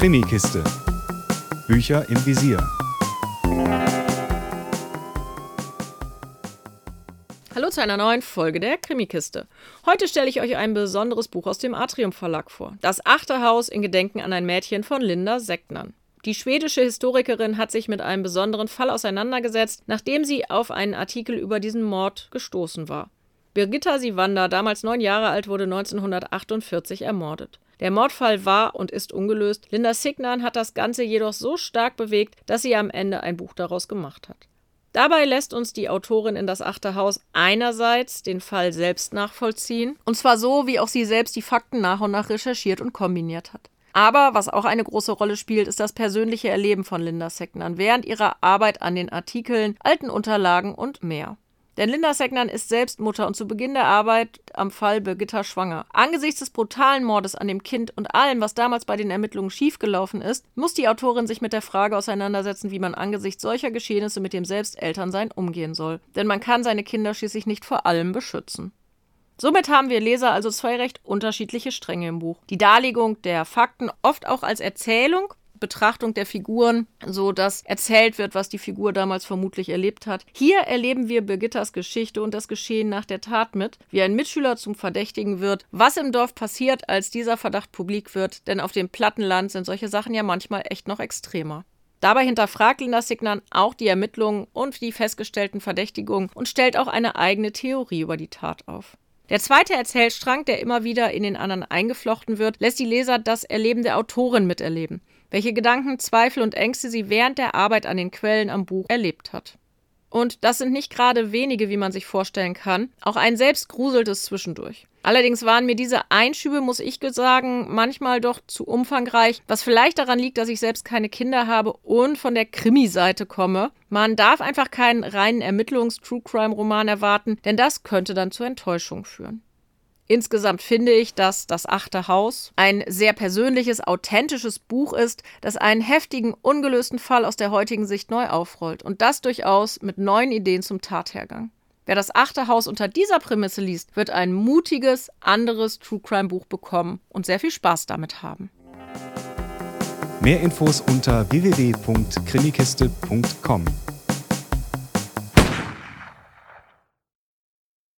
Krimikiste. Bücher im Visier. Hallo zu einer neuen Folge der Krimikiste. Heute stelle ich euch ein besonderes Buch aus dem Atrium Verlag vor. Das achte Haus in Gedenken an ein Mädchen von Linda Secknern. Die schwedische Historikerin hat sich mit einem besonderen Fall auseinandergesetzt, nachdem sie auf einen Artikel über diesen Mord gestoßen war. Birgitta Sivander, damals neun Jahre alt, wurde 1948 ermordet. Der Mordfall war und ist ungelöst. Linda Signan hat das Ganze jedoch so stark bewegt, dass sie am Ende ein Buch daraus gemacht hat. Dabei lässt uns die Autorin in das achte Haus einerseits den Fall selbst nachvollziehen, und zwar so, wie auch sie selbst die Fakten nach und nach recherchiert und kombiniert hat. Aber was auch eine große Rolle spielt, ist das persönliche Erleben von Linda Secknan während ihrer Arbeit an den Artikeln, alten Unterlagen und mehr. Denn Linda Segnan ist selbst Mutter und zu Beginn der Arbeit am Fall Birgitta schwanger. Angesichts des brutalen Mordes an dem Kind und allem, was damals bei den Ermittlungen schiefgelaufen ist, muss die Autorin sich mit der Frage auseinandersetzen, wie man angesichts solcher Geschehnisse mit dem Selbstelternsein umgehen soll. Denn man kann seine Kinder schließlich nicht vor allem beschützen. Somit haben wir Leser also zwei recht unterschiedliche Stränge im Buch. Die Darlegung der Fakten oft auch als Erzählung Betrachtung der Figuren, so dass erzählt wird, was die Figur damals vermutlich erlebt hat. Hier erleben wir Birgittas Geschichte und das Geschehen nach der Tat mit, wie ein Mitschüler zum Verdächtigen wird, was im Dorf passiert, als dieser Verdacht publik wird, denn auf dem Plattenland sind solche Sachen ja manchmal echt noch extremer. Dabei hinterfragt Linda Signan auch die Ermittlungen und die festgestellten Verdächtigungen und stellt auch eine eigene Theorie über die Tat auf. Der zweite Erzählstrang, der immer wieder in den anderen eingeflochten wird, lässt die Leser das Erleben der Autorin miterleben welche Gedanken, Zweifel und Ängste sie während der Arbeit an den Quellen am Buch erlebt hat. Und das sind nicht gerade wenige, wie man sich vorstellen kann. Auch ein selbst gruselt es zwischendurch. Allerdings waren mir diese Einschübe, muss ich sagen, manchmal doch zu umfangreich, was vielleicht daran liegt, dass ich selbst keine Kinder habe und von der Krimi-Seite komme. Man darf einfach keinen reinen Ermittlungs-True-Crime-Roman erwarten, denn das könnte dann zur Enttäuschung führen. Insgesamt finde ich, dass Das Achte Haus ein sehr persönliches, authentisches Buch ist, das einen heftigen, ungelösten Fall aus der heutigen Sicht neu aufrollt. Und das durchaus mit neuen Ideen zum Tathergang. Wer das Achte Haus unter dieser Prämisse liest, wird ein mutiges, anderes True Crime Buch bekommen und sehr viel Spaß damit haben. Mehr Infos unter www.krimikiste.com.